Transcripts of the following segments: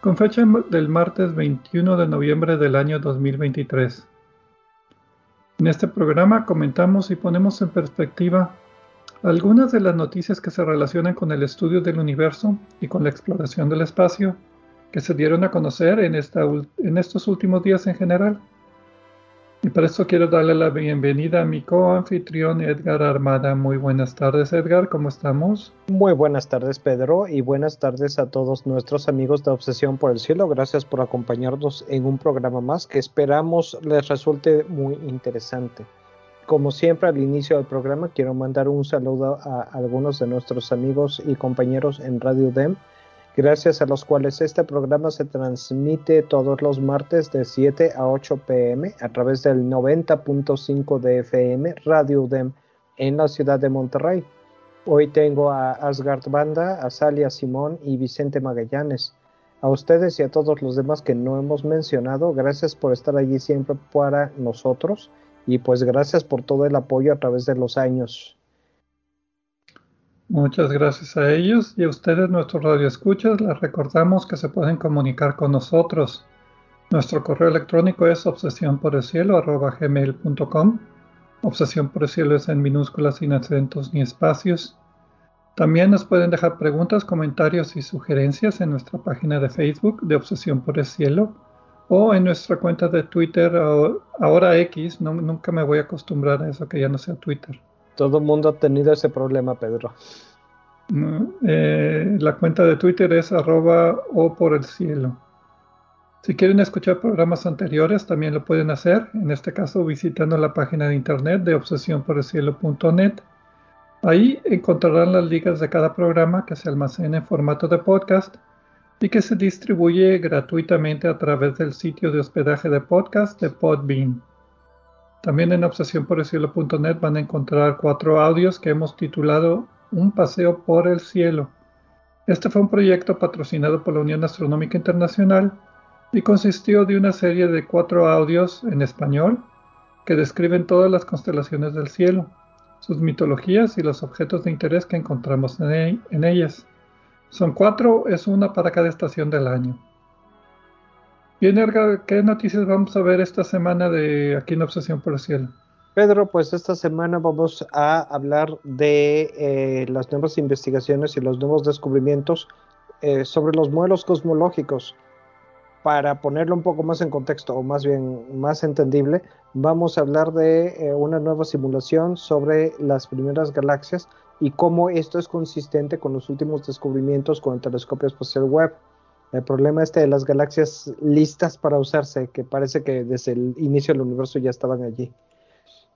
con fecha del martes 21 de noviembre del año 2023. En este programa comentamos y ponemos en perspectiva algunas de las noticias que se relacionan con el estudio del universo y con la exploración del espacio que se dieron a conocer en, en estos últimos días en general. Y para eso quiero darle la bienvenida a mi coanfitrión Edgar Armada. Muy buenas tardes Edgar, ¿cómo estamos? Muy buenas tardes Pedro y buenas tardes a todos nuestros amigos de Obsesión por el Cielo. Gracias por acompañarnos en un programa más que esperamos les resulte muy interesante. Como siempre al inicio del programa quiero mandar un saludo a algunos de nuestros amigos y compañeros en Radio DEM gracias a los cuales este programa se transmite todos los martes de 7 a 8 pm a través del 90.5 de FM Radio UDEM en la ciudad de Monterrey. Hoy tengo a Asgard Banda, a Salia Simón y Vicente Magallanes. A ustedes y a todos los demás que no hemos mencionado, gracias por estar allí siempre para nosotros y pues gracias por todo el apoyo a través de los años. Muchas gracias a ellos y a ustedes, nuestros radioescuchas, les recordamos que se pueden comunicar con nosotros. Nuestro correo electrónico es obsesión por el cielo gmail.com. Obsesión por el cielo es en minúsculas sin acentos ni espacios. También nos pueden dejar preguntas, comentarios y sugerencias en nuestra página de Facebook de Obsesión por el Cielo o en nuestra cuenta de Twitter, ahora X. nunca me voy a acostumbrar a eso que ya no sea Twitter. Todo el mundo ha tenido ese problema, Pedro. Eh, la cuenta de Twitter es arroba o por el cielo. Si quieren escuchar programas anteriores, también lo pueden hacer, en este caso visitando la página de internet de obsesionporelcielo.net. Ahí encontrarán las ligas de cada programa que se almacena en formato de podcast y que se distribuye gratuitamente a través del sitio de hospedaje de podcast de Podbean. También en obsesiónporelcielo.net van a encontrar cuatro audios que hemos titulado Un paseo por el cielo. Este fue un proyecto patrocinado por la Unión Astronómica Internacional y consistió de una serie de cuatro audios en español que describen todas las constelaciones del cielo, sus mitologías y los objetos de interés que encontramos en, en ellas. Son cuatro, es una para cada estación del año. Bien, Erga, ¿qué noticias vamos a ver esta semana de aquí en Obsesión por el Cielo? Pedro, pues esta semana vamos a hablar de eh, las nuevas investigaciones y los nuevos descubrimientos eh, sobre los modelos cosmológicos. Para ponerlo un poco más en contexto, o más bien más entendible, vamos a hablar de eh, una nueva simulación sobre las primeras galaxias y cómo esto es consistente con los últimos descubrimientos con el telescopio espacial Webb. El problema este de las galaxias listas para usarse, que parece que desde el inicio del universo ya estaban allí.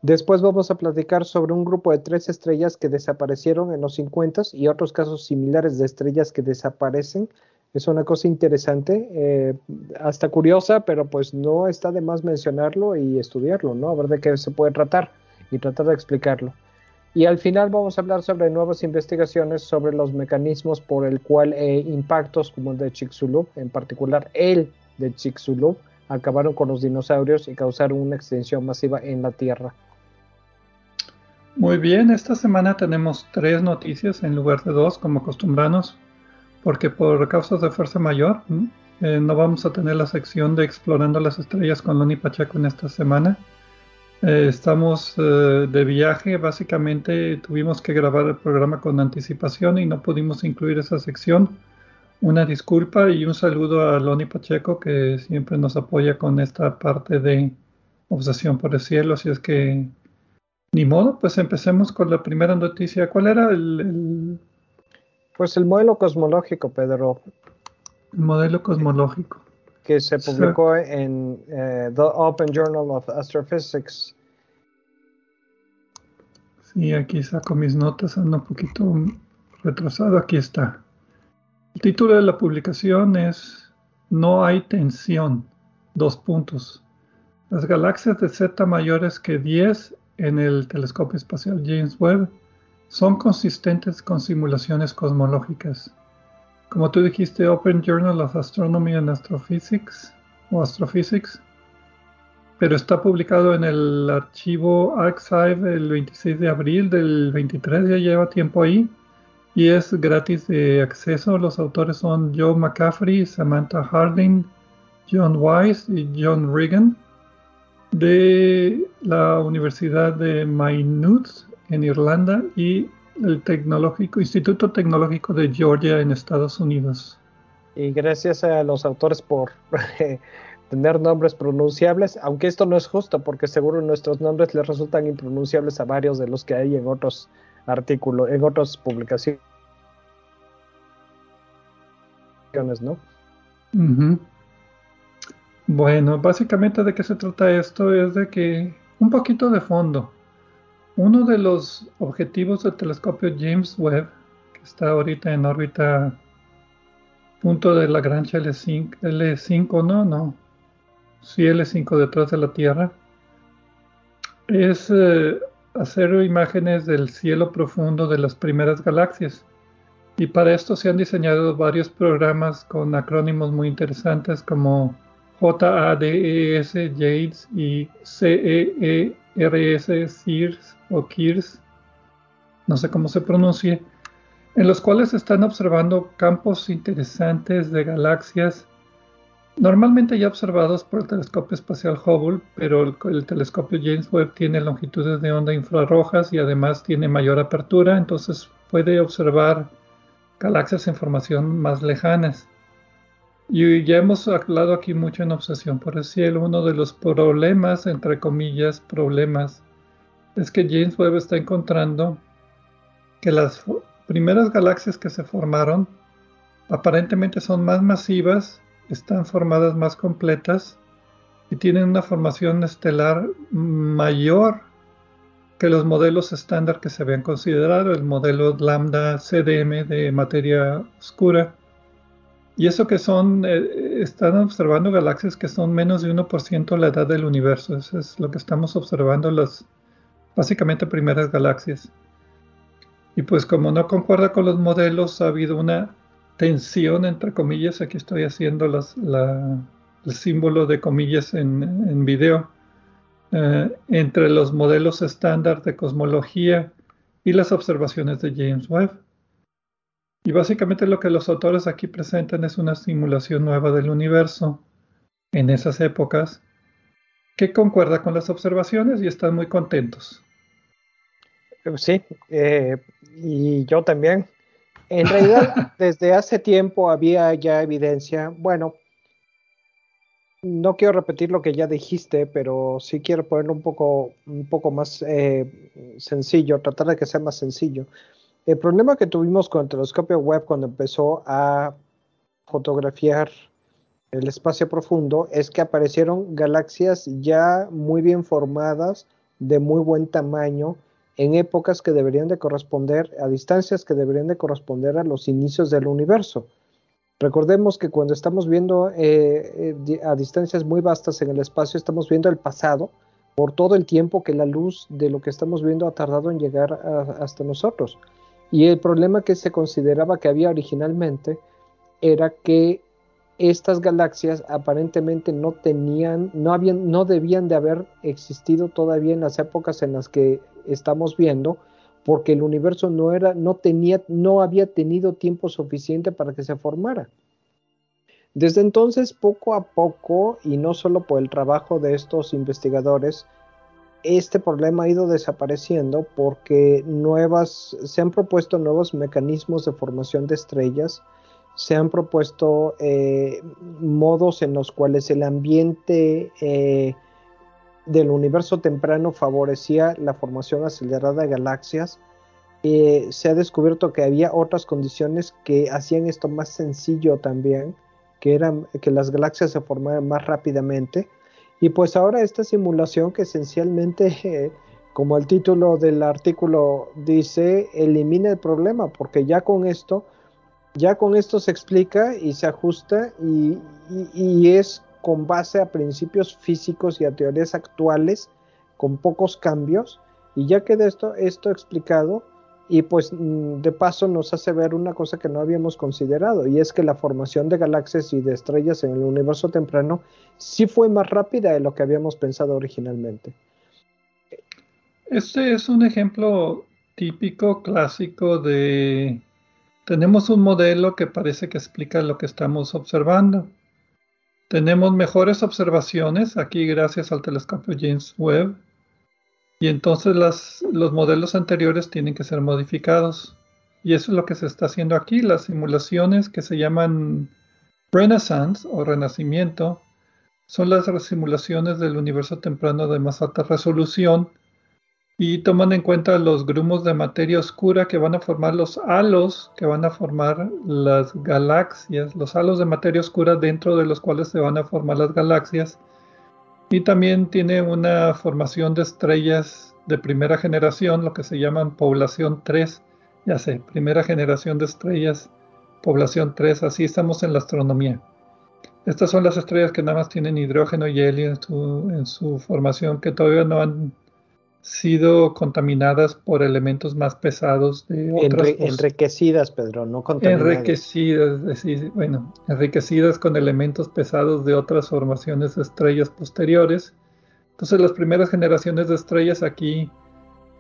Después vamos a platicar sobre un grupo de tres estrellas que desaparecieron en los 50 y otros casos similares de estrellas que desaparecen. Es una cosa interesante, eh, hasta curiosa, pero pues no está de más mencionarlo y estudiarlo, ¿no? A ver de qué se puede tratar y tratar de explicarlo. Y al final vamos a hablar sobre nuevas investigaciones sobre los mecanismos por el cual eh, impactos como el de Chicxulub, en particular el de Chicxulub, acabaron con los dinosaurios y causaron una extensión masiva en la Tierra. Muy bien, esta semana tenemos tres noticias en lugar de dos, como acostumbramos, porque por causas de fuerza mayor eh, no vamos a tener la sección de Explorando las Estrellas con Loni Pacheco en esta semana. Eh, estamos eh, de viaje, básicamente tuvimos que grabar el programa con anticipación y no pudimos incluir esa sección. una disculpa y un saludo a Loni Pacheco que siempre nos apoya con esta parte de obsesión por el cielo. Así es que, ni modo, pues empecemos con la primera noticia. ¿Cuál era el, Pues el modelo cosmológico, Pedro. El modelo cosmológico. Que se publicó en eh, The Open Journal of Astrophysics. Sí, aquí saco mis notas, ando un poquito retrasado. Aquí está. El título de la publicación es No hay tensión. Dos puntos. Las galaxias de Z mayores que 10 en el telescopio espacial James Webb son consistentes con simulaciones cosmológicas. Como tú dijiste, Open Journal of Astronomy and Astrophysics o Astrophysics, pero está publicado en el archivo Archive el 26 de abril del 23, ya lleva tiempo ahí y es gratis de acceso. Los autores son Joe McCaffrey, Samantha Harding, John Wise y John Regan de la Universidad de Maynooth en Irlanda y el Tecnológico, Instituto Tecnológico de Georgia en Estados Unidos. Y gracias a los autores por tener nombres pronunciables, aunque esto no es justo porque seguro nuestros nombres les resultan impronunciables a varios de los que hay en otros artículos, en otras publicaciones, ¿no? Bueno, básicamente de qué se trata esto es de que un poquito de fondo. Uno de los objetivos del telescopio James Webb, que está ahorita en órbita punto de Lagrange L5, L5 no, no, sí L5 detrás de la Tierra, es eh, hacer imágenes del cielo profundo de las primeras galaxias. Y para esto se han diseñado varios programas con acrónimos muy interesantes como JADES, JADES y CEERS, CIRS o KIRS, no sé cómo se pronuncie, en los cuales están observando campos interesantes de galaxias, normalmente ya observados por el telescopio espacial Hubble, pero el, telescopio James Webb tiene longitudes de onda infrarrojas y además tiene mayor apertura, entonces puede observar galaxias en formación más lejanas. Y ya hemos hablado aquí mucho en Obsesión por el Cielo. Uno de los problemas, entre comillas, problemas, es que James Webb está encontrando que las primeras galaxias que se formaron aparentemente son más masivas, están formadas más completas y tienen una formación estelar mayor que los modelos estándar que se habían considerado, el modelo lambda CDM de materia oscura y eso que son, eh, están observando galaxias que son menos de 1% la edad del universo. Eso es lo que estamos observando, las básicamente primeras galaxias. Y pues como no concuerda con los modelos, ha habido una tensión, entre comillas, aquí estoy haciendo las, el símbolo de comillas en, en video, eh, entre los modelos estándar de cosmología y las observaciones de James Webb. Y básicamente lo que los autores aquí presentan es una simulación nueva del universo en esas épocas que concuerda con las observaciones y están muy contentos. Sí, eh, y yo también. En realidad, desde hace tiempo había ya evidencia, bueno, no quiero repetir lo que ya dijiste, pero sí quiero ponerlo un poco, un poco más eh, sencillo, tratar de que sea más sencillo. El problema que tuvimos con el telescopio Webb cuando empezó a fotografiar el espacio profundo es que aparecieron galaxias ya muy bien formadas, de muy buen tamaño, en épocas que deberían de corresponder, a distancias que deberían de corresponder a los inicios del universo. Recordemos que cuando estamos viendo eh, eh, a distancias muy vastas en el espacio, estamos viendo el pasado por todo el tiempo que la luz de lo que estamos viendo ha tardado en llegar hasta nosotros. Y el problema que se consideraba que había originalmente era que estas galaxias aparentemente no tenían, no habían, no debían de haber existido todavía en las épocas en las que estamos viendo, porque el universo no era, no tenía, no había tenido tiempo suficiente para que se formara. Desde entonces, poco a poco, y no solo por el trabajo de estos investigadores, este problema ha ido desapareciendo porque nuevas, se han propuesto nuevos mecanismos de formación de estrellas, se han propuesto eh, modos en los cuales el ambiente eh, del universo temprano favorecía la formación acelerada de galaxias. Eh, se ha descubierto que había otras condiciones que hacían esto más sencillo también, que eran que las galaxias se formaran más rápidamente. Y pues ahora esta simulación que esencialmente, como el título del artículo dice, elimina el problema, porque ya con esto ya con esto se explica y se ajusta y, es con base a principios físicos y a teorías actuales con pocos cambios. Y ya queda esto, esto explicado y pues mm, de paso nos hace ver una cosa que no habíamos considerado y es que la formación de galaxias y de estrellas en el universo temprano sí fue más rápida de lo que habíamos pensado originalmente. Este es un ejemplo típico, clásico de tenemos un modelo que parece que explica lo que estamos observando. Tenemos mejores observaciones aquí gracias al telescopio James Webb y entonces los modelos anteriores tienen que ser modificados. Y eso es lo que se está haciendo aquí. Las simulaciones que se llaman Renaissance o Renacimiento son las simulaciones del universo temprano de más alta resolución y toman en cuenta los grumos de materia oscura que van a formar los halos, que van a formar las galaxias, los halos de materia oscura dentro de los cuales se van a formar las galaxias. Y también tiene una formación de estrellas de primera generación, lo que se llaman población 3, ya sé, primera generación de estrellas, población 3, así estamos en la astronomía. Estas son las estrellas que nada más tienen hidrógeno y helio en su, en su formación, que todavía no han sido contaminadas por elementos más pesados de otras enriquecidas, Pedro, no contaminadas. Enriquecidas, bueno, enriquecidas con elementos pesados de otras formaciones de estrellas posteriores. Entonces las primeras generaciones de estrellas aquí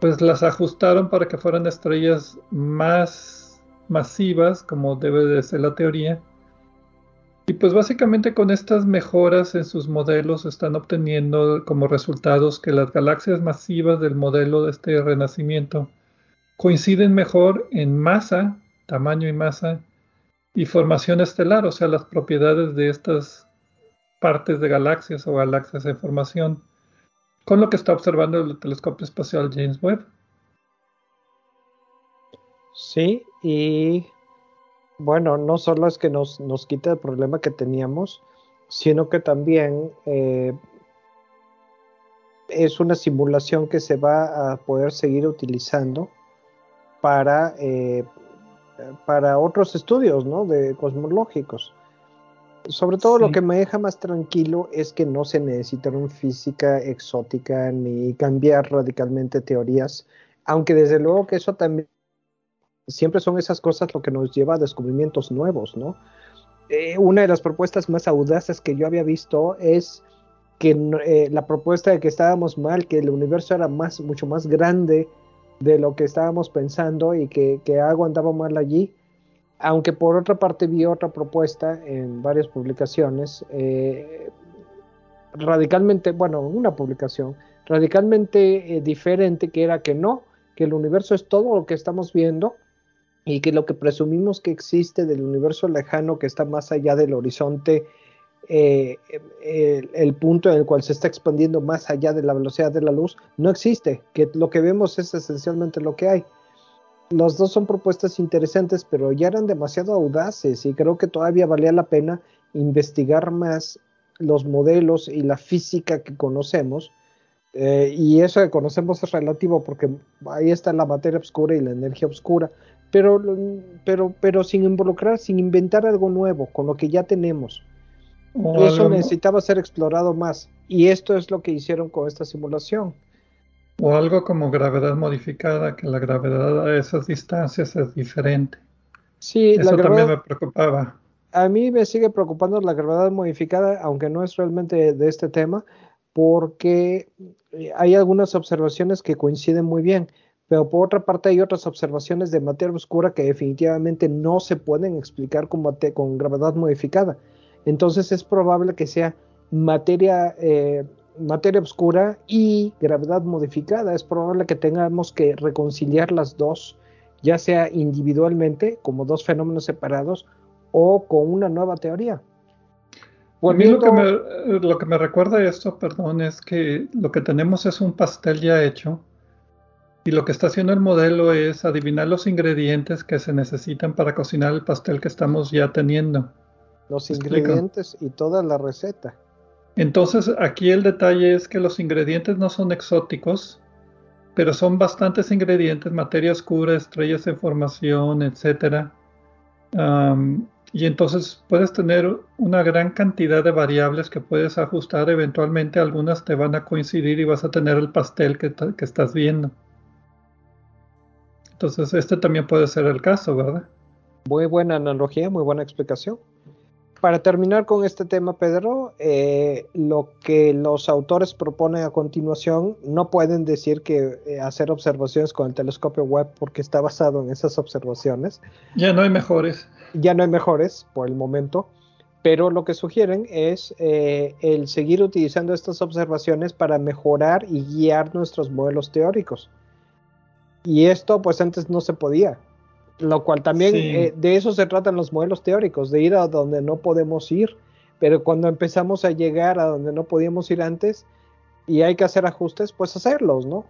pues las ajustaron para que fueran estrellas más masivas, como debe de ser la teoría, y pues básicamente con estas mejoras en sus modelos están obteniendo como resultados que las galaxias masivas del modelo de este renacimiento coinciden mejor en masa, tamaño y masa, y formación estelar, o sea, las propiedades de estas partes de galaxias o galaxias en formación, con lo que está observando el telescopio espacial James Webb. Sí, y bueno, no solo es que nos, nos quita el problema que teníamos, sino que también eh, es una simulación que se va a poder seguir utilizando para, eh, para otros estudios ¿no? de cosmológicos. Sobre todo lo que me deja más tranquilo es que no se necesitaron física exótica ni cambiar radicalmente teorías, aunque desde luego que eso también siempre son esas cosas lo que nos lleva a descubrimientos nuevos, ¿no? Eh, una de las propuestas más audaces que yo había visto es que eh, la propuesta de que estábamos mal, que el universo era más, mucho más grande de lo que estábamos pensando y que, algo andaba mal allí, aunque por otra parte vi otra propuesta en varias publicaciones, eh, radicalmente, bueno, una publicación radicalmente diferente, que era que no, que el universo es todo lo que estamos viendo, y que lo que presumimos que existe del universo lejano que está más allá del horizonte, eh, el, punto en el cual se está expandiendo más allá de la velocidad de la luz, no existe, que lo que vemos es esencialmente lo que hay. Los dos son propuestas interesantes, pero ya eran demasiado audaces y creo que todavía valía la pena investigar más los modelos y la física que conocemos. Eh, y eso que conocemos es relativo porque ahí está la materia oscura y la energía oscura, pero, pero, pero sin involucrar, sin inventar algo nuevo, con lo que ya tenemos. Eso necesitaba ser explorado más. Y esto es lo que hicieron con esta simulación. O algo como gravedad modificada, que la gravedad a esas distancias es diferente. Sí, Eso también me preocupaba. A mí me sigue preocupando la gravedad modificada, aunque no es realmente de este tema, porque hay algunas observaciones que coinciden muy bien pero por otra parte hay otras observaciones de materia oscura que definitivamente no se pueden explicar con, con gravedad modificada. Entonces es probable que sea materia, eh, materia oscura y gravedad modificada. Es probable que tengamos que reconciliar las dos, ya sea individualmente como dos fenómenos separados o con una nueva teoría. A mí lo que, me, lo que me recuerda esto, perdón, es que lo que tenemos es un pastel ya hecho y lo que está haciendo el modelo es adivinar los ingredientes que se necesitan para cocinar el pastel que estamos ya teniendo. Los ingredientes y toda la receta. Entonces aquí el detalle es que los ingredientes no son exóticos, pero son bastantes ingredientes, materia oscura, estrellas de formación, etc. y entonces puedes tener una gran cantidad de variables que puedes ajustar, eventualmente algunas te van a coincidir y vas a tener el pastel que, que estás viendo. Entonces, este también puede ser el caso, ¿verdad? Muy buena analogía, muy buena explicación. Para terminar con este tema, Pedro, eh, lo que los autores proponen a continuación no pueden decir que eh, hacer observaciones con el telescopio web porque está basado en esas observaciones. Ya no hay mejores. Ya no hay mejores por el momento, pero lo que sugieren es eh, el seguir utilizando estas observaciones para mejorar y guiar nuestros modelos teóricos. Y esto pues antes no se podía. Lo cual también eh, de eso se tratan los modelos teóricos, de ir a donde no podemos ir. Pero cuando empezamos a llegar a donde no podíamos ir antes y hay que hacer ajustes, pues hacerlos, ¿no?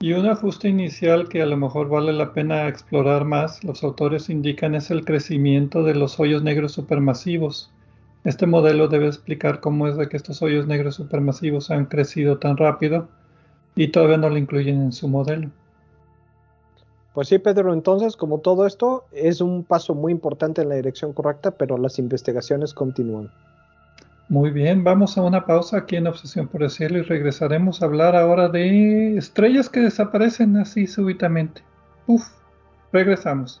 Y un ajuste inicial que a lo mejor vale la pena explorar más, los autores indican, es el crecimiento de los hoyos negros supermasivos. Este modelo debe explicar cómo es de que estos hoyos negros supermasivos han crecido tan rápido y todavía no lo incluyen en su modelo. Pues sí, Pedro, entonces como todo esto es un paso muy importante en la dirección correcta, pero las investigaciones continúan. Muy bien, vamos a una pausa aquí en Obsesión por el Cielo y regresaremos a hablar ahora de estrellas que desaparecen así súbitamente. Uf, regresamos.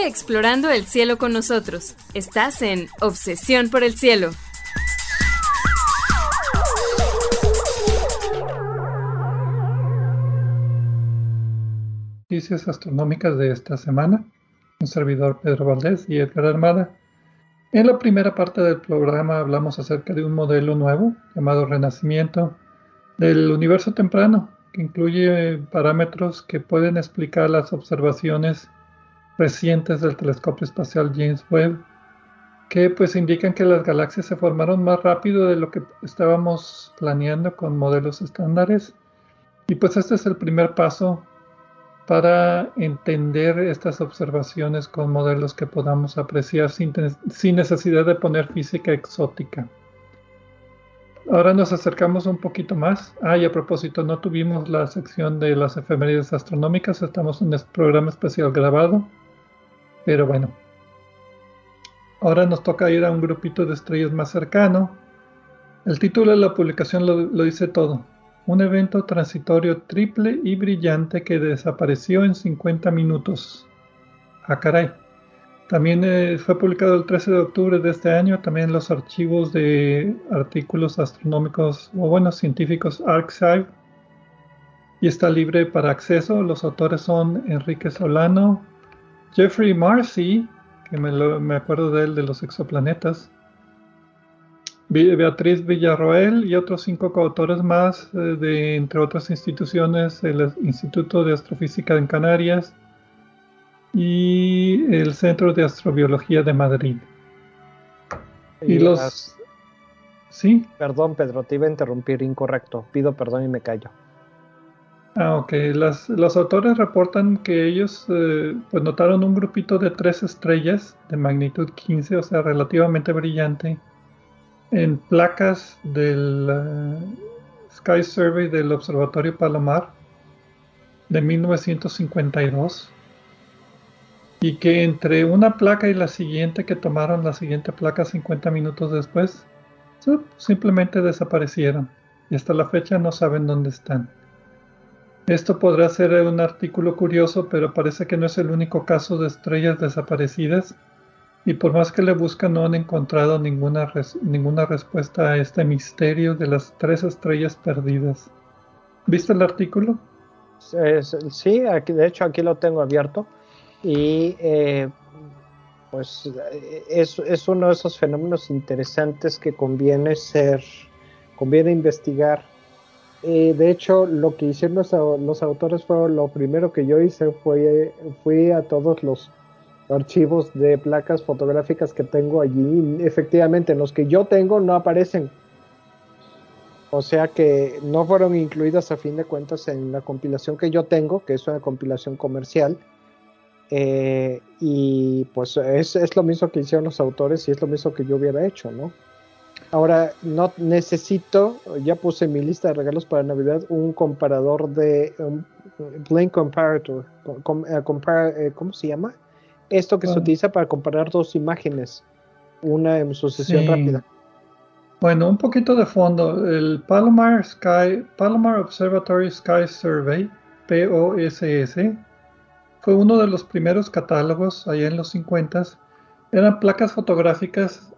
Explorando el cielo con nosotros. Estás en Obsesión por el Cielo. Noticias astronómicas de esta semana. Un servidor Pedro Valdés y Edgar Armada. En la primera parte del programa hablamos acerca de un modelo nuevo llamado Renacimiento del universo temprano, que incluye parámetros que pueden explicar las observaciones recientes del telescopio espacial James Webb, que pues indican que las galaxias se formaron más rápido de lo que estábamos planeando con modelos estándares. Y pues este es el primer paso para entender estas observaciones con modelos que podamos apreciar sin, sin, necesidad de poner física exótica. Ahora nos acercamos un poquito más. Ah, y a propósito, no tuvimos la sección de las efemérides astronómicas, estamos en este programa especial grabado. Pero bueno, ahora nos toca ir a un grupito de estrellas más cercano. El título de la publicación lo, dice todo. Un evento transitorio triple y brillante que desapareció en 50 minutos. Ah, caray. También eh, fue publicado el 13 de octubre de este año, también los archivos de artículos astronómicos o bueno, científicos Arxiv. Y está libre para acceso. Los autores son Enrique Solano, Jeffrey Marcy, que me, acuerdo de él de los exoplanetas, Beatriz Villarroel y otros cinco coautores más, eh, de, entre otras instituciones, el Instituto de Astrofísica en Canarias y el Centro de Astrobiología de Madrid. Y, los... ¿Sí? Perdón, Pedro, te iba a interrumpir incorrecto. Pido perdón y me callo. Ah, ok. Las, los autores reportan que ellos eh, pues notaron un grupito de tres estrellas de magnitud 15, o sea, relativamente brillante, en placas del eh, Sky Survey del Observatorio Palomar de 1952 y que entre una placa y la siguiente que tomaron la siguiente placa 50 minutos después simplemente desaparecieron y hasta la fecha no saben dónde están. Esto podrá ser un artículo curioso, pero parece que no es el único caso de estrellas desaparecidas y por más que le buscan no han encontrado ninguna, ninguna respuesta a este misterio de las tres estrellas perdidas. ¿Viste el artículo? Sí, de hecho aquí lo tengo abierto y eh, pues es, es, uno de esos fenómenos interesantes que conviene ser, conviene investigar. De hecho, lo que hicieron los, autores fue lo primero que yo hice fue fui a todos los archivos de placas fotográficas que tengo allí. Efectivamente, los que yo tengo no aparecen. O sea que no fueron incluidas a fin de cuentas en la compilación que yo tengo, que es una compilación comercial. Eh, y pues es, es, lo mismo que hicieron los autores y es lo mismo que yo hubiera hecho, ¿no? Ahora, no necesito, ya puse en mi lista de regalos para Navidad un comparador de un Blink Comparator. Eh, eh, ¿Cómo se llama? esto que se utiliza para comparar dos imágenes, una en sucesión rápida. Bueno, un poquito de fondo. El Palomar Sky, Palomar Observatory Sky Survey, POSS, fue uno de los primeros catálogos allá en los 50. Eran placas fotográficas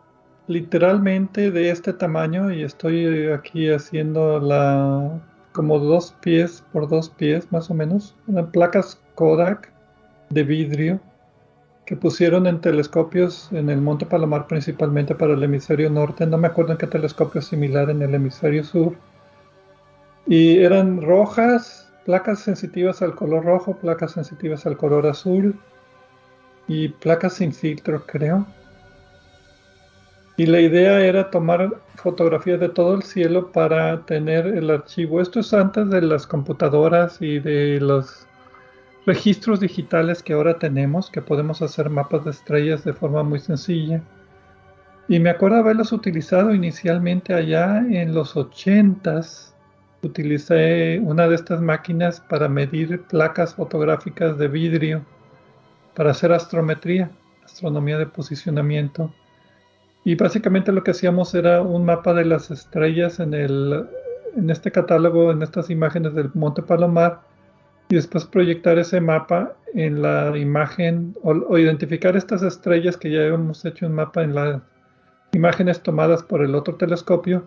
literalmente de este tamaño y estoy aquí haciendo la como dos pies por dos pies más o menos. Eran placas Kodak de vidrio que pusieron en telescopios en el Monte Palomar principalmente para el hemisferio norte, no me acuerdo en qué telescopio similar en el hemisferio sur, y eran rojas, placas sensitivas al color rojo, placas sensitivas al color azul y placas sin filtro creo. Y la idea era tomar fotografías de todo el cielo para tener el archivo. Esto es antes de las computadoras y de los registros digitales que ahora tenemos, que podemos hacer mapas de estrellas de forma muy sencilla. Y me acuerdo haberlos utilizado inicialmente allá en los 80s. Utilicé una de estas máquinas para medir placas fotográficas de vidrio, para hacer astrometría, astronomía de posicionamiento. Y básicamente lo que hacíamos era un mapa de las estrellas en, el, en este catálogo, en estas imágenes del Monte Palomar y después proyectar ese mapa en la imagen o, identificar estas estrellas que ya hemos hecho un mapa en las imágenes tomadas por el otro telescopio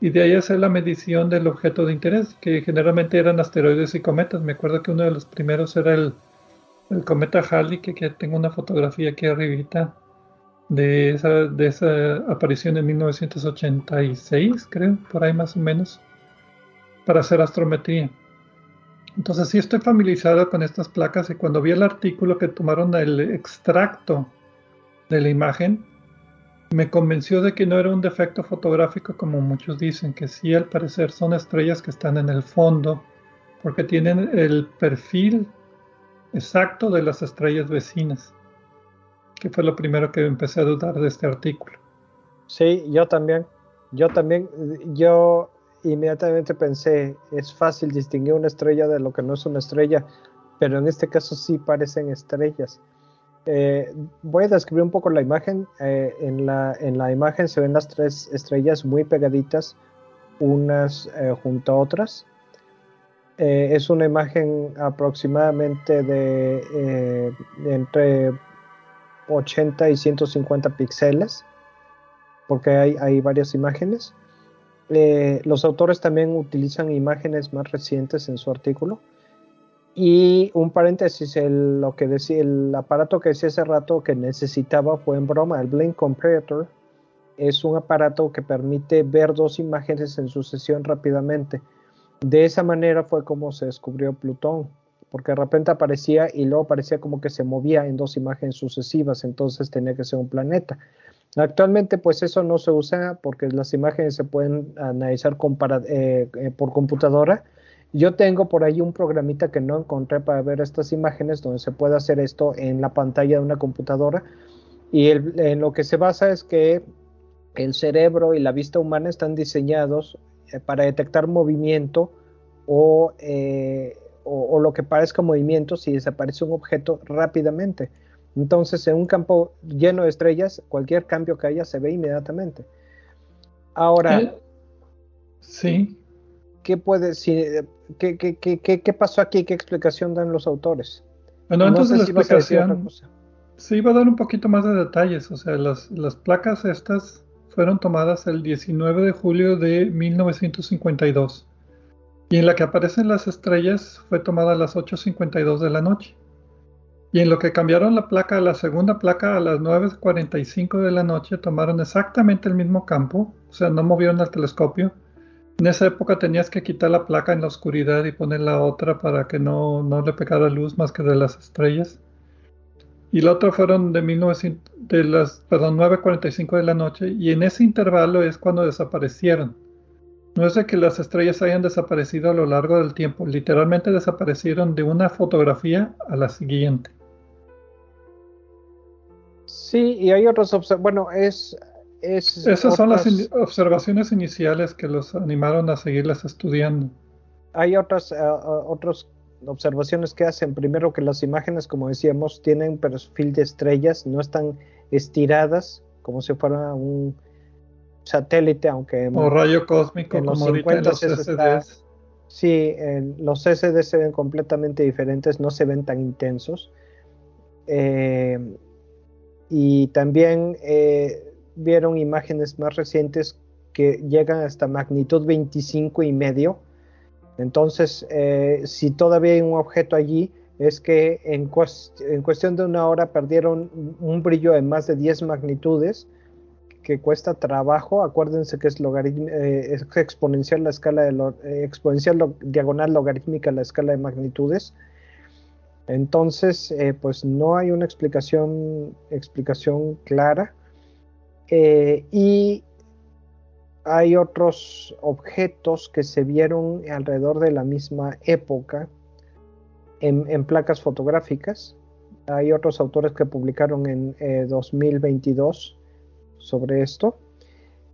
y de ahí hacer la medición del objeto de interés, que generalmente eran asteroides y cometas. Me acuerdo que uno de los primeros era el, el cometa Halley, que, que, tengo una fotografía aquí arribita de esa, de esa aparición en 1986, creo, por ahí más o menos, para hacer astrometría. Entonces sí estoy familiarizado con estas placas y cuando vi el artículo que tomaron el extracto de la imagen, me convenció de que no era un defecto fotográfico como muchos dicen, que sí al parecer son estrellas que están en el fondo, porque tienen el perfil exacto de las estrellas vecinas, que fue lo primero que empecé a dudar de este artículo. Sí, yo también. Yo también, yo inmediatamente pensé, es fácil distinguir una estrella de lo que no es una estrella, pero en este caso sí parecen estrellas. Eh, voy a describir un poco la imagen. Eh, en, la, en, la, imagen se ven las tres estrellas muy pegaditas, unas eh, junto a otras. es una imagen aproximadamente de entre 80 y 150 píxeles, porque hay, varias imágenes. Eh, los autores también utilizan imágenes más recientes en su artículo. Y un paréntesis, el, que decía, el aparato que decía hace rato que necesitaba fue en broma, el Blink Comparator. es un aparato que permite ver dos imágenes en sucesión rápidamente. De esa manera fue como se descubrió Plutón, porque de repente aparecía y luego parecía como que se movía en dos imágenes sucesivas, entonces tenía que ser un planeta. Actualmente pues eso no se usa porque las imágenes se pueden analizar eh, eh, por computadora. Yo tengo por ahí un programita que no encontré para ver estas imágenes donde se puede hacer esto en la pantalla de una computadora y en lo que se basa es que el cerebro y la vista humana están diseñados eh, para detectar movimiento o, o, lo que parezca movimiento si desaparece un objeto rápidamente. Entonces, en un campo lleno de estrellas, cualquier cambio que haya se ve inmediatamente. Ahora, sí. ¿qué, puede, si, qué, qué, qué, pasó aquí? ¿Qué explicación dan los autores? Bueno, entonces la explicación sí iba a dar un poquito más de detalles. O sea, las, las placas estas fueron tomadas el 19 de julio de 1952 y en la que aparecen las estrellas fue tomada a las 8.52 de la noche. Y en lo que cambiaron la placa a la segunda placa a las 9.45 de la noche tomaron exactamente el mismo campo, o sea, no movieron el telescopio. En esa época tenías que quitar la placa en la oscuridad y poner la otra para que no, no le pegara luz más que de las estrellas. Y la otra fueron de, 1900, de las, perdón, 9.45 de la noche y en ese intervalo es cuando desaparecieron. No es de que las estrellas hayan desaparecido a lo largo del tiempo, literalmente desaparecieron de una fotografía a la siguiente. Sí, y hay otros, bueno, es... es Esas son las observaciones iniciales que los animaron a seguirlas estudiando. Hay otras, uh, otras observaciones que hacen. Primero que las imágenes, como decíamos, tienen perfil de estrellas, no están estiradas como si fuera un satélite, aunque... O rayo cósmico, como ahorita en los SDs. sí, los SDs se ven completamente diferentes, no se ven tan intensos. Eh, y también eh, vieron imágenes más recientes que llegan hasta magnitud 25 y medio. Entonces, eh, si todavía hay un objeto allí, es que en, en, cuestión de una hora perdieron un brillo de más de 10 magnitudes que cuesta trabajo. Acuérdense que es, eh, exponencial la escala eh, exponencial diagonal logarítmica la escala de magnitudes. Entonces, eh, pues no hay una explicación, explicación clara. y hay otros objetos que se vieron alrededor de la misma época en, en placas fotográficas. Hay otros autores que publicaron en 2022 sobre esto.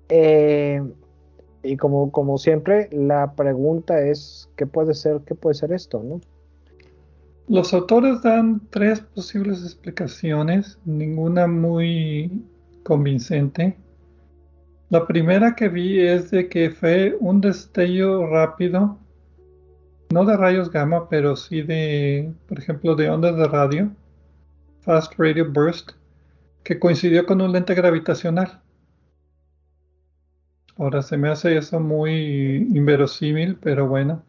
Eh, y como, como siempre, la pregunta es, ¿qué puede ser, qué puede ser esto? ¿no? Los autores dan tres posibles explicaciones, ninguna muy convincente. La primera que vi es de que fue un destello rápido, no de rayos gamma, pero sí de, por ejemplo, de ondas de radio, fast radio burst, que coincidió con un lente gravitacional. Ahora se me hace eso muy inverosímil, pero bueno.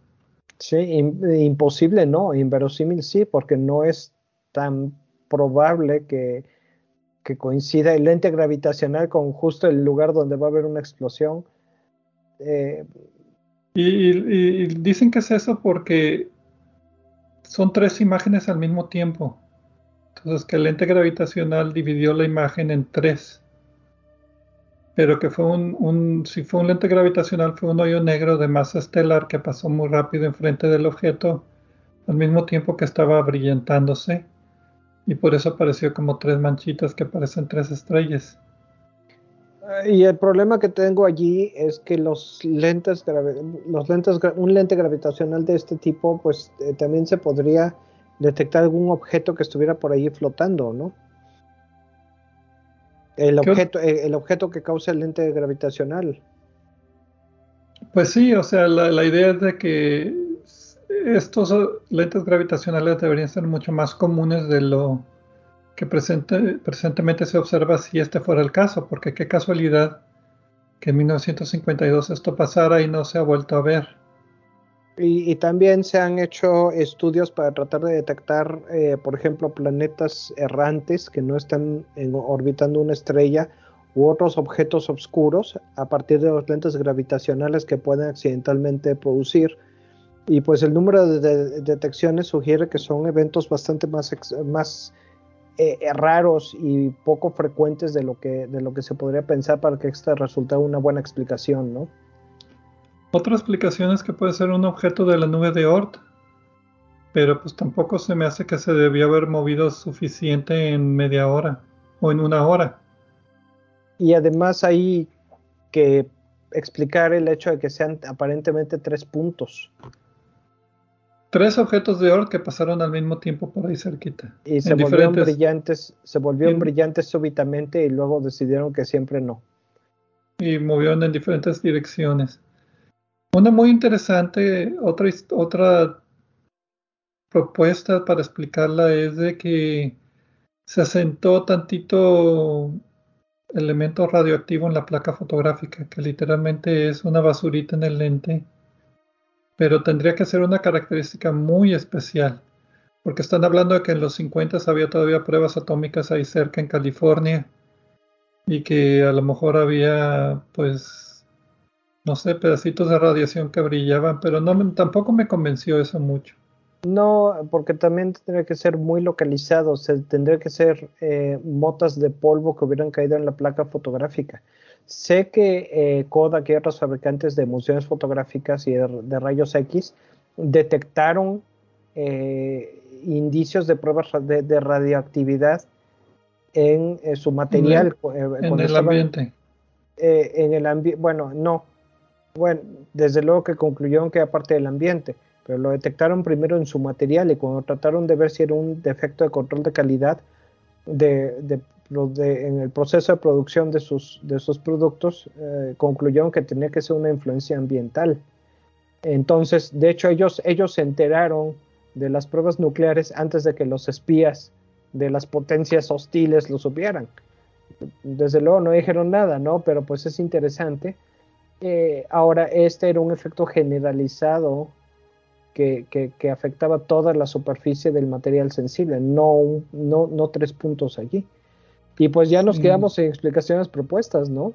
Sí, imposible no, inverosímil sí, porque no es tan probable que, coincida el lente gravitacional con justo el lugar donde va a haber una explosión. Eh, y, dicen que es eso porque son tres imágenes al mismo tiempo. Entonces que el lente gravitacional dividió la imagen en tres. Pero que fue un, si fue un lente gravitacional, fue un hoyo negro de masa estelar que pasó muy rápido enfrente del objeto al mismo tiempo que estaba brillantándose. Y por eso apareció como tres manchitas que parecen tres estrellas. Y el problema que tengo allí es que los lentes, los lentes, un lente gravitacional de este tipo, pues eh, también se podría detectar algún objeto que estuviera por ahí flotando, ¿no? El objeto, eh, el objeto que causa el lente gravitacional. Pues sí, o sea, la, idea es de que estos lentes gravitacionales deberían ser mucho más comunes de lo que presente, presentemente se observa si este fuera el caso, porque qué casualidad que en 1952 esto pasara y no se ha vuelto a ver. Y, también se han hecho estudios para tratar de detectar, eh, por ejemplo, planetas errantes que no están orbitando una estrella u otros objetos oscuros a partir de los lentes gravitacionales que pueden accidentalmente producir. Y pues el número de, detecciones sugiere que son eventos bastante más, más eh, raros y poco frecuentes de lo, que, de lo que se podría pensar para que esta resulte una buena explicación, ¿no? Otra explicación es que puede ser un objeto de la nube de Oort, pero pues tampoco se me hace que se debió haber movido suficiente en media hora o en una hora. Y además hay que explicar el hecho de que sean aparentemente tres puntos. Tres objetos de Oort que pasaron al mismo tiempo por ahí cerquita. Y se volvieron brillantes, se volvieron brillantes súbitamente y luego decidieron que siempre no. Y movieron en diferentes direcciones. Una muy interesante, otra, otra propuesta para explicarla es de que se asentó tantito elemento radioactivo en la placa fotográfica, que literalmente es una basurita en el lente, pero tendría que ser una característica muy especial, porque están hablando de que en los 50 había todavía pruebas atómicas ahí cerca en California y que a lo mejor había pues no sé, pedacitos de radiación que brillaban, pero no tampoco me convenció eso mucho. No, porque también tendría que ser muy localizado, se tendría que ser eh, motas de polvo que hubieran caído en la placa fotográfica. Sé que eh, Kodak y otros fabricantes de emulsiones fotográficas y de, rayos X detectaron eh, indicios de pruebas de, radioactividad en su material. En el, ambiente. en el ambiente, bueno, no. Bueno, desde luego que concluyeron que era parte del ambiente pero lo detectaron primero en su material y cuando trataron de ver si era un defecto de control de calidad de, en el proceso de producción de sus, de productos, eh, concluyeron que tenía que ser una influencia ambiental. Entonces, de hecho, ellos, ellos se enteraron de las pruebas nucleares antes de que los espías de las potencias hostiles lo supieran. Desde luego no dijeron nada, ¿no? Pero pues es interesante. Eh, ahora, este era un efecto generalizado que, afectaba toda la superficie del material sensible, no, no, no tres puntos allí. Y pues ya nos quedamos en explicaciones propuestas, ¿no?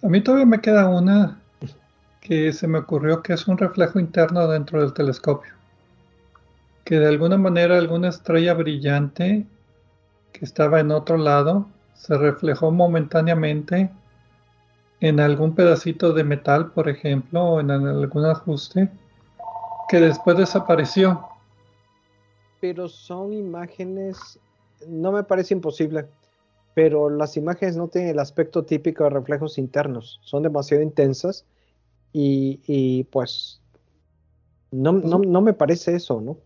A mí todavía me queda una que se me ocurrió que es un reflejo interno dentro del telescopio. Que de alguna manera alguna estrella brillante que estaba en otro lado se reflejó momentáneamente en algún pedacito de metal, por ejemplo, o en algún ajuste que después desapareció. Pero son imágenes, no me parece imposible, pero las imágenes no tienen el aspecto típico de reflejos internos, son demasiado intensas y, pues no, no, me parece eso, ¿no?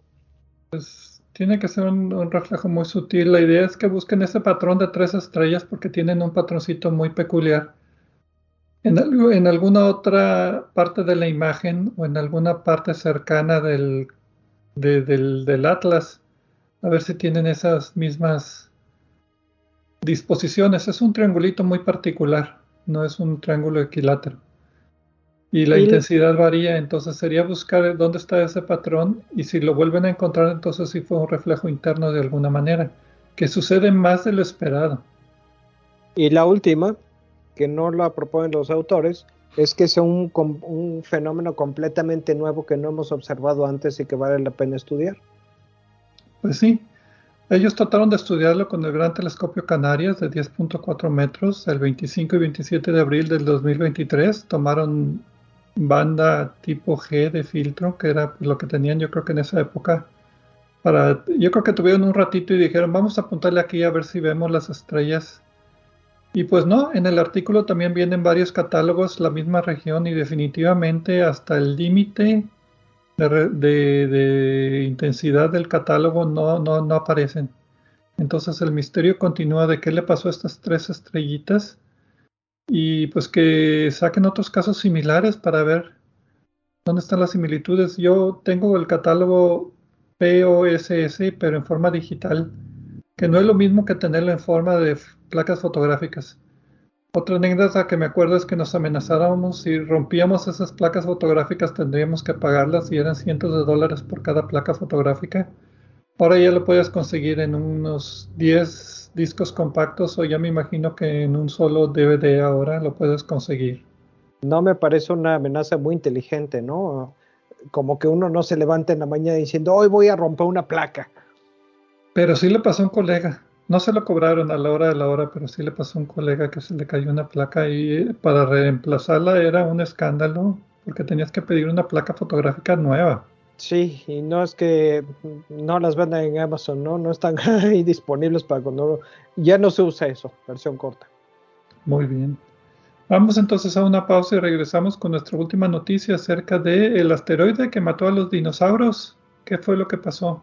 Pues tiene que ser un, reflejo muy sutil. La idea es que busquen ese patrón de tres estrellas porque tienen un patroncito muy peculiar en, alguna otra parte de la imagen o en alguna parte cercana del, del, atlas, a ver si tienen esas mismas disposiciones. Es un triangulito muy particular, no es un triángulo equilátero. Y la intensidad varía, entonces sería buscar dónde está ese patrón y si lo vuelven a encontrar, entonces sí fue un reflejo interno de alguna manera, que sucede más de lo esperado. Y la última, que no la proponen los autores es que sea un, fenómeno completamente nuevo que no hemos observado antes y que vale la pena estudiar. Pues sí, ellos trataron de estudiarlo con el Gran Telescopio Canarias de 10.4 metros el 25 y 27 de abril del 2023. Tomaron banda tipo G de filtro, que era lo que tenían yo creo que en esa época. Para, yo creo que tuvieron un ratito y dijeron, vamos a apuntarle aquí a ver si vemos las estrellas y pues no, en el artículo también vienen varios catálogos, la misma región y definitivamente hasta el límite de, intensidad del catálogo no, no, no aparecen. Entonces el misterio continúa de qué le pasó a estas tres estrellitas y pues que saquen otros casos similares para ver dónde están las similitudes. Yo tengo el catálogo POSS pero en forma digital, que no es lo mismo que tenerlo en forma de placas fotográficas. Otra anécdota que me acuerdo es que nos amenazábamos si rompíamos esas placas fotográficas tendríamos que pagarlas y eran cientos de dólares por cada placa fotográfica Ahora ya lo puedes conseguir en unos 10 discos compactos o ya me imagino que en un solo DVD ahora lo puedes conseguir. No me parece una amenaza muy inteligente, ¿no? Como que uno no se levante en la mañana diciendo, hoy voy a romper una placa. Pero sí le pasó a un colega. No se lo cobraron a la hora de la hora, pero sí le pasó a un colega que se le cayó una placa y para reemplazarla era un escándalo porque tenías que pedir una placa fotográfica nueva. Sí, y no es que no las vendan en Amazon, ¿no? No están ahí disponibles para cuando ya no se usa eso, versión corta. Muy bien. Vamos entonces a una pausa y regresamos con nuestra última noticia acerca del asteroide que mató a los dinosaurios. ¿Qué fue lo que pasó?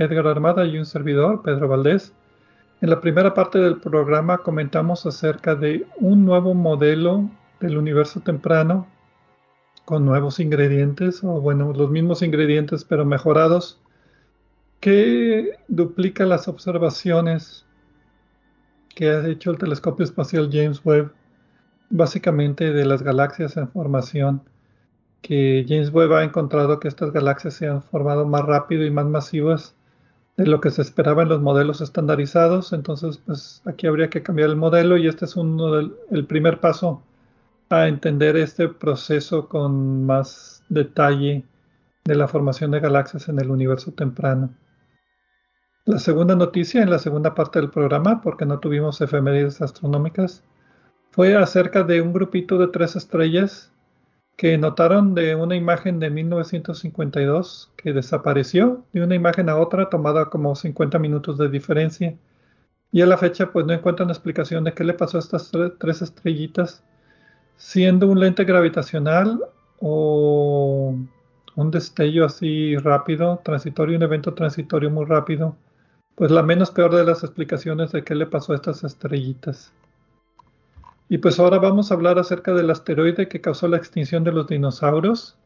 Edgar Armada y un servidor, Pedro Valdés. En la primera parte del programa comentamos acerca de un nuevo modelo del universo temprano con nuevos ingredientes, o bueno, los mismos ingredientes pero mejorados, que duplica las observaciones que ha hecho el telescopio espacial James Webb, básicamente de las galaxias en formación, que James Webb ha encontrado que estas galaxias se han formado más rápido y más masivas de lo que se esperaba en los modelos estandarizados. Entonces, pues aquí habría que cambiar el modelo y este es uno del, el primer paso a entender este proceso con más detalle de la formación de galaxias en el universo temprano. La segunda noticia en la segunda parte del programa, porque no tuvimos efemérides astronómicas, fue acerca de un grupito de tres estrellas que notaron de una imagen de 1952 que desapareció de una imagen a otra tomada como 50 minutos de diferencia. Y a la fecha pues no encuentran explicación de qué le pasó a estas tres estrellitas, siendo un lente gravitacional o un destello así rápido, transitorio, un evento transitorio muy rápido, pues la menos peor de las explicaciones de qué le pasó a estas estrellitas. Y pues ahora vamos a hablar acerca del asteroide que causó la extinción de los dinosaurios.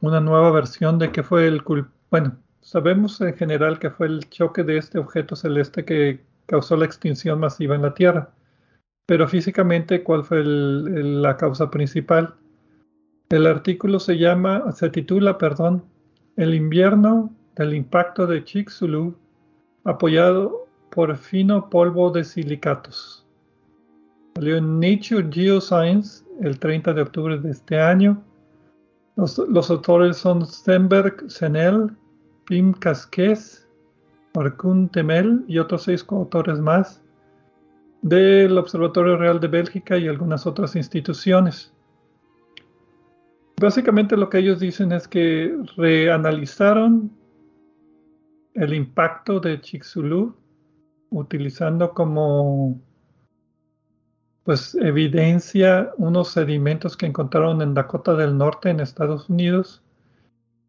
Una nueva versión de qué fue el bueno, sabemos en general que fue el choque de este objeto celeste que causó la extinción masiva en la Tierra. Pero físicamente, ¿cuál fue la causa principal? El artículo se llama, se titula, perdón, El invierno del impacto de Chicxulub apoyado por fino polvo de silicatos. Salió en Nature Geoscience el 30 de octubre de este año. Los, autores son Stenberg Senel, Pim Casquez, Marcun Temel y otros seis coautores más del Observatorio Real de Bélgica y algunas otras instituciones. Básicamente lo que ellos dicen es que reanalizaron el impacto de Chicxulub utilizando como pues evidencia unos sedimentos que encontraron en Dakota del Norte, en Estados Unidos,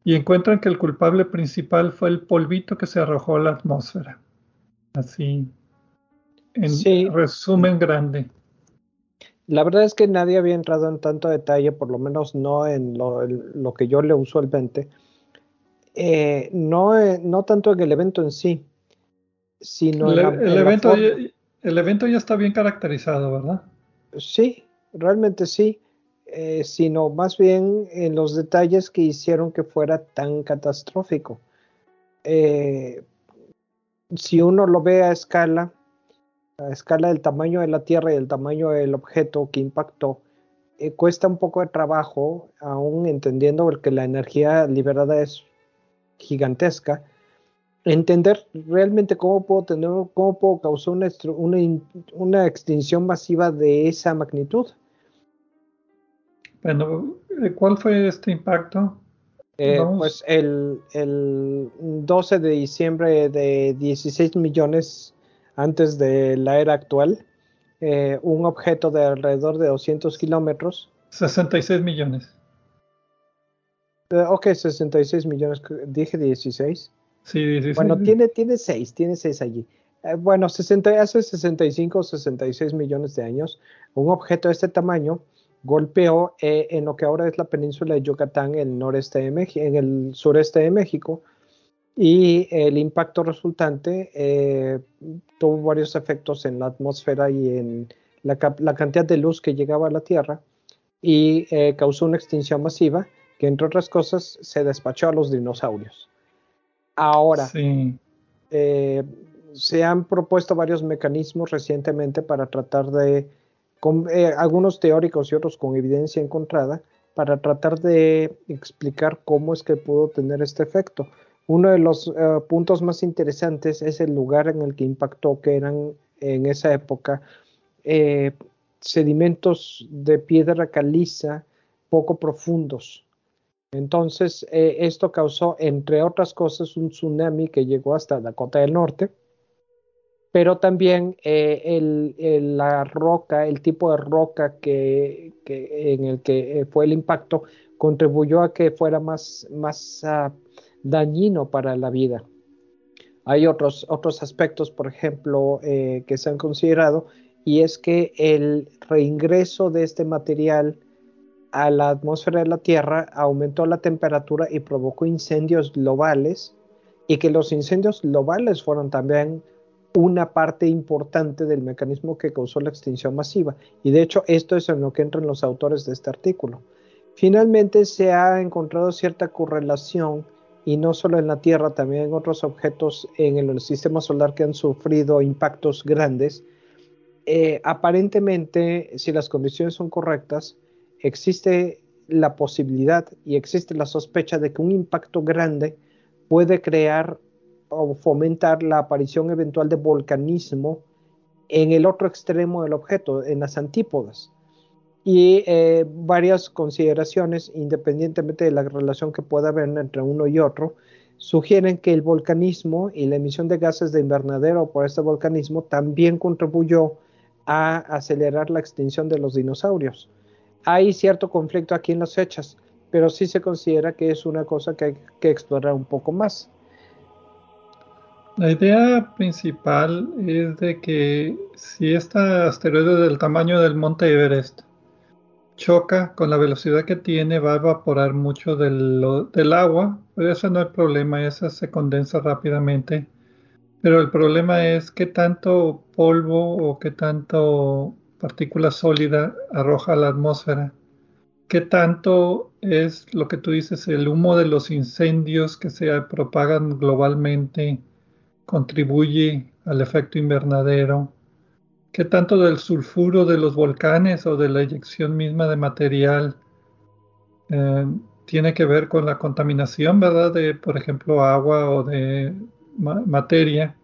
y encuentran que el culpable principal fue el polvito que se arrojó a la atmósfera. Así, en resumen grande. La verdad es que nadie había entrado en tanto detalle, por lo menos no en lo, que yo le usualmente. Eh, no, eh, no tanto en el evento en sí, sino el, el evento el evento ya está bien caracterizado, ¿verdad? Sí, realmente sí, eh, sino más bien en los detalles que hicieron que fuera tan catastrófico. Eh, si uno lo ve a escala, a escala del tamaño de la Tierra y el tamaño del objeto que impactó, eh, cuesta un poco de trabajo, aún entendiendo que la energía liberada es gigantesca, entender realmente cómo puedo tener, cómo puedo causar una, una, extinción masiva de esa magnitud. Bueno, eh, ¿cuál fue este impacto? Eh, pues el, 12 de diciembre de 16 millones antes de la era actual, eh, un objeto de alrededor de 200 kilómetros. 66 millones. ok, 66 millones, dije 16. Sí, sí, bueno, tiene, tiene seis, tiene seis allí. Eh, bueno, 60, hace 65 o 66 millones de años, un objeto de este tamaño golpeó eh, en lo que ahora es la península de Yucatán, en el noreste de México, en el sureste de México, y el impacto resultante eh, tuvo varios efectos en la atmósfera y en la, la, cantidad de luz que llegaba a la Tierra y causó una extinción masiva que, entre otras cosas, se despachó a los dinosaurios. Ahora, eh, se han propuesto varios mecanismos recientemente para tratar de, con, eh, algunos teóricos y otros con evidencia encontrada, para tratar de explicar cómo es que pudo tener este efecto. Uno de los eh, puntos más interesantes es el lugar en el que impactó, que eran en esa época sedimentos de piedra caliza poco profundos. Entonces, eh, esto causó, entre otras cosas, un tsunami que llegó hasta Dakota del Norte, pero también eh, la roca, el tipo de roca que, en el que eh, fue el impacto, contribuyó a que fuera más, más ah, dañino para la vida. Hay otros, otros aspectos, por ejemplo, que se han considerado, y es que el reingreso de este material a la atmósfera de la Tierra aumentó la temperatura y provocó incendios globales y que los incendios globales fueron también una parte importante del mecanismo que causó la extinción masiva. Y de hecho esto es en lo que entran los autores de este artículo. Finalmente se ha encontrado cierta correlación y no solo en la Tierra, también en otros objetos en el sistema solar que han sufrido impactos grandes. Eh, aparentemente, si las condiciones son correctas, existe la posibilidad y existe la sospecha de que un impacto grande puede crear o fomentar la aparición eventual de volcanismo en el otro extremo del objeto, en las antípodas. Y eh, varias consideraciones, independientemente de la relación que pueda haber entre uno y otro, sugieren que el volcanismo y la emisión de gases de invernadero por este volcanismo también contribuyó a acelerar la extinción de los dinosaurios hay cierto conflicto aquí en las fechas, pero sí se considera que es una cosa que hay que explorar un poco más. La idea principal es de que si este asteroide del tamaño del monte Everest choca con la velocidad que tiene, va a evaporar mucho del, agua, pero eso no es el problema, esa se condensa rápidamente. Pero el problema es qué tanto polvo o qué tanto partícula sólida arroja a la atmósfera. ¿Qué tanto es lo que tú dices, el humo de los incendios que se propagan globalmente contribuye al efecto invernadero? ¿Qué tanto del sulfuro de los volcanes o de la eyección misma de material eh, tiene que ver con la contaminación, verdad? De, por ejemplo, agua o de materia.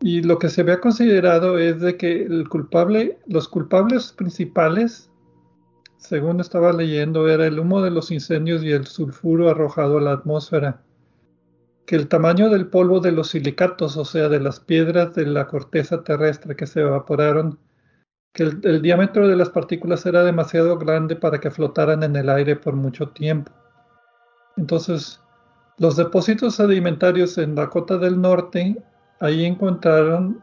Y lo que se había considerado es de que el culpable, los culpables principales, según estaba leyendo, era el humo de los incendios y el sulfuro arrojado a la atmósfera. Que el tamaño del polvo de los silicatos, o sea, de las piedras de la corteza terrestre que se evaporaron, que el, diámetro de las partículas era demasiado grande para que flotaran en el aire por mucho tiempo. Entonces, los depósitos sedimentarios en Dakota del Norte, ahí encontraron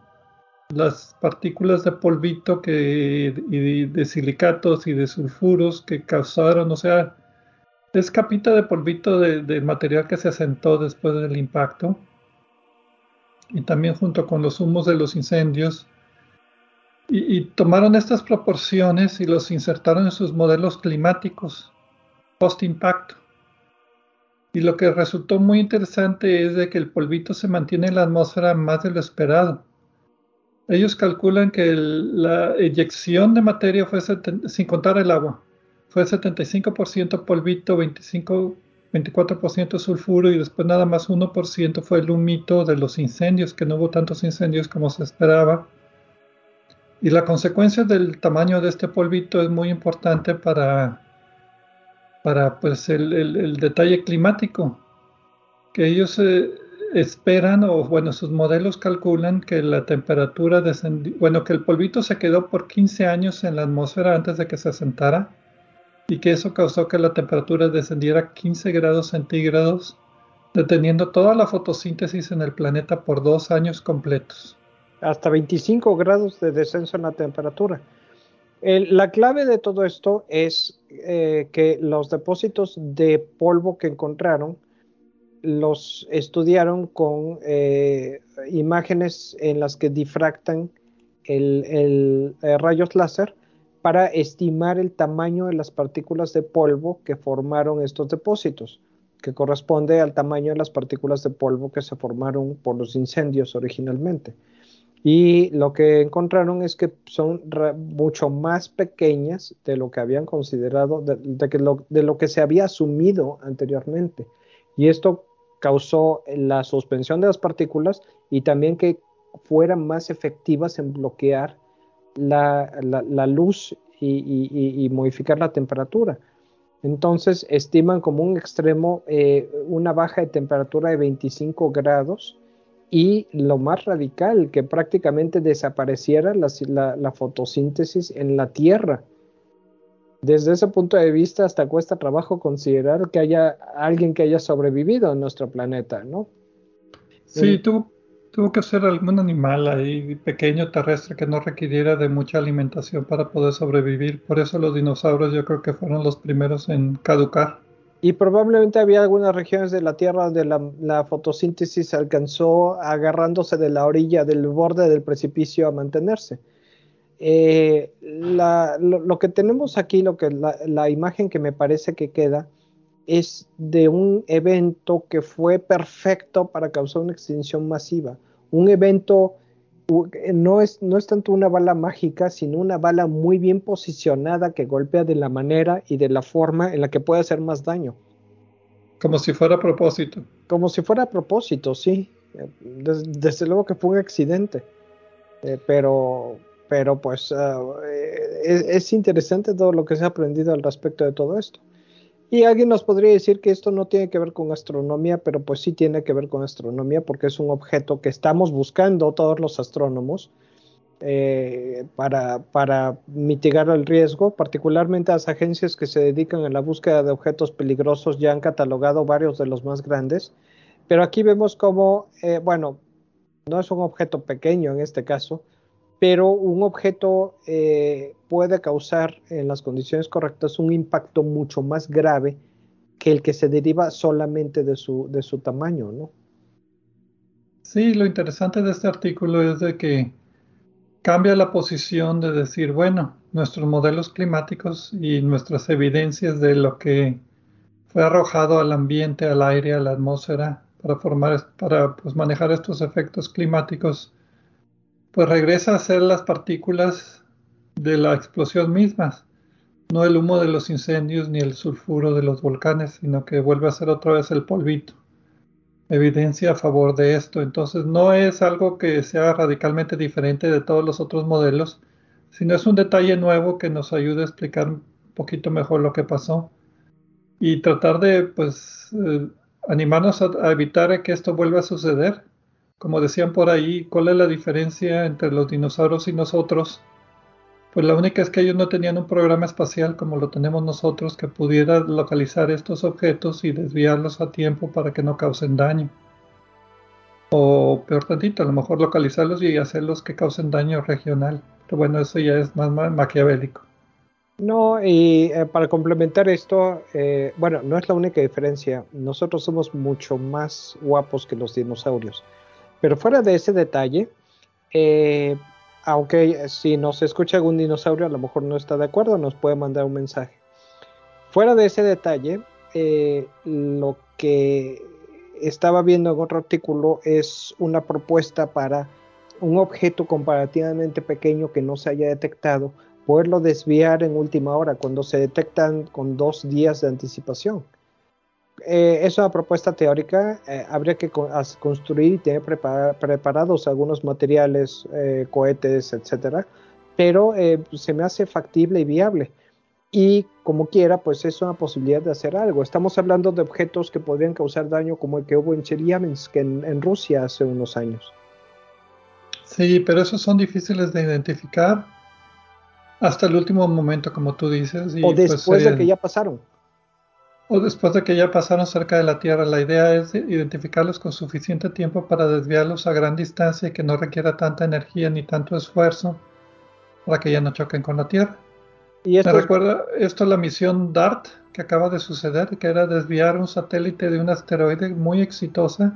las partículas de polvito que, y de silicatos y de sulfuros que causaron, o sea, es capita de polvito de, material que se asentó después del impacto. Y también junto con los humos de los incendios. Y, y tomaron estas proporciones y los insertaron en sus modelos climáticos post-impacto. Y lo que resultó muy interesante es de que el polvito se mantiene en la atmósfera más de lo esperado. Ellos calculan que la eyección de materia fue sin contar el agua, fue 75% polvito, 25, 24% sulfuro y después nada más 1% fue el humito de los incendios, que no hubo tantos incendios como se esperaba. Y la consecuencia del tamaño de este polvito es muy importante para, para pues, el, detalle climático, que ellos eh, esperan, o bueno, sus modelos calculan que la temperatura descendió, bueno, que el polvito se quedó por 15 años en la atmósfera antes de que se asentara y que eso causó que la temperatura descendiera 15 grados centígrados, deteniendo toda la fotosíntesis en el planeta por dos años completos. Hasta 25 grados de descenso en la temperatura. La clave de todo esto es eh, que los depósitos de polvo que encontraron los estudiaron con eh, imágenes en las que difractan el, eh, rayos láser para estimar el tamaño de las partículas de polvo que formaron estos depósitos, que corresponde al tamaño de las partículas de polvo que se formaron por los incendios originalmente. Y lo que encontraron es que son mucho más pequeñas de lo que habían considerado, de, lo que se había asumido anteriormente. Y esto causó la suspensión de las partículas y también que fueran más efectivas en bloquear la, luz y, modificar la temperatura. Entonces estiman como un extremo eh, una baja de temperatura de 25 grados y lo más radical, que prácticamente desapareciera la, fotosíntesis en la Tierra. Desde ese punto de vista, hasta cuesta trabajo considerar que haya alguien que haya sobrevivido en nuestro planeta, ¿no? Sí, tú Tuvo que ser algún animal ahí pequeño terrestre que no requiriera de mucha alimentación para poder sobrevivir. Por eso los dinosaurios yo creo que fueron los primeros en caducar. Y probablemente había algunas regiones de la Tierra donde la, fotosíntesis alcanzó agarrándose de la orilla del borde del precipicio a mantenerse. Eh, lo, que tenemos aquí, lo que la imagen que me parece que queda, es de un evento que fue perfecto para causar una extinción masiva. Un evento no es, no es tanto una bala mágica, sino una bala muy bien posicionada que golpea de la manera y de la forma en la que puede hacer más daño. Como si fuera a propósito. Como si fuera a propósito, sí. Desde, luego que fue un accidente. Eh, pero, pero pues eh, es interesante todo lo que se ha aprendido al respecto de todo esto. Y alguien nos podría decir que esto no tiene que ver con astronomía, pero pues sí tiene que ver con astronomía porque es un objeto que estamos buscando todos los astrónomos eh, para, mitigar el riesgo. Particularmente las agencias que se dedican a la búsqueda de objetos peligrosos ya han catalogado varios de los más grandes. Pero aquí vemos como, eh, bueno, no es un objeto pequeño en este caso, pero un objeto eh, puede causar en las condiciones correctas un impacto mucho más grave que el que se deriva solamente de su, de su tamaño, ¿no? Sí, lo interesante de este artículo es de que cambia la posición de decir, bueno, nuestros modelos climáticos y nuestras evidencias de lo que fue arrojado al ambiente, al aire, a la atmósfera para formar, para pues, manejar estos efectos climáticos pues regresa a ser las partículas de la explosión mismas, no el humo de los incendios ni el sulfuro de los volcanes, sino que vuelve a ser otra vez el polvito. Evidencia a favor de esto. Entonces no es algo que sea radicalmente diferente de todos los otros modelos, sino es un detalle nuevo que nos ayuda a explicar un poquito mejor lo que pasó y tratar de pues eh, animarnos a evitar que esto vuelva a suceder como decían por ahí, ¿cuál es la diferencia entre los dinosaurios y nosotros? Pues la única es que ellos no tenían un programa espacial como lo tenemos nosotros que pudiera localizar estos objetos y desviarlos a tiempo para que no causen daño. O peor tantito, a lo mejor localizarlos y hacerlos que causen daño regional. Pero bueno, eso ya es más, maquiavélico. No, y eh, para complementar esto, eh, bueno, no es la única diferencia. Nosotros somos mucho más guapos que los dinosaurios. Pero fuera de ese detalle, eh, aunque si nos escucha algún dinosaurio, a lo mejor no está de acuerdo, nos puede mandar un mensaje. Fuera de ese detalle, eh, lo que estaba viendo en otro artículo es una propuesta para un objeto comparativamente pequeño que no se haya detectado, poderlo desviar en última hora, cuando se detectan con dos días de anticipación. Eh, es una propuesta teórica, eh, habría que construir y tener preparados algunos materiales, eh, cohetes, etcétera, pero se me hace factible y viable. Y como quiera, pues es una posibilidad de hacer algo. Estamos hablando de objetos que podrían causar daño como el que hubo en Chelyabinsk, en, en Rusia hace unos años. Sí, pero esos son difíciles de identificar hasta el último momento, como tú dices. o pues, después de que ya pasaron o después de que ya pasaron cerca de la Tierra. La idea es identificarlos con suficiente tiempo para desviarlos a gran distancia y que no requiera tanta energía ni tanto esfuerzo para que ya no choquen con la Tierra. ¿Y Me recuerda esto la misión DART que acaba de suceder, que era desviar un satélite de un asteroide muy exitosa,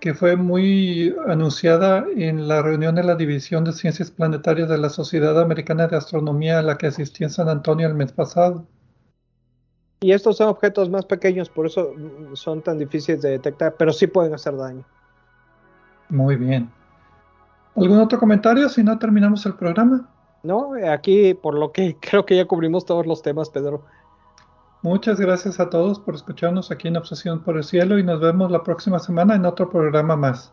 que fue muy anunciada en la reunión de la División de Ciencias Planetarias de la Sociedad Americana de Astronomía a la que asistí en San Antonio el mes pasado. Y estos son objetos más pequeños, por eso son tan difíciles de detectar, pero sí pueden hacer daño. Muy bien. ¿Algún otro comentario si no terminamos el programa? No, aquí por lo que creo que ya cubrimos todos los temas, Pedro. Muchas gracias a todos por escucharnos aquí en Obsesión por el Cielo y nos vemos la próxima semana en otro programa más.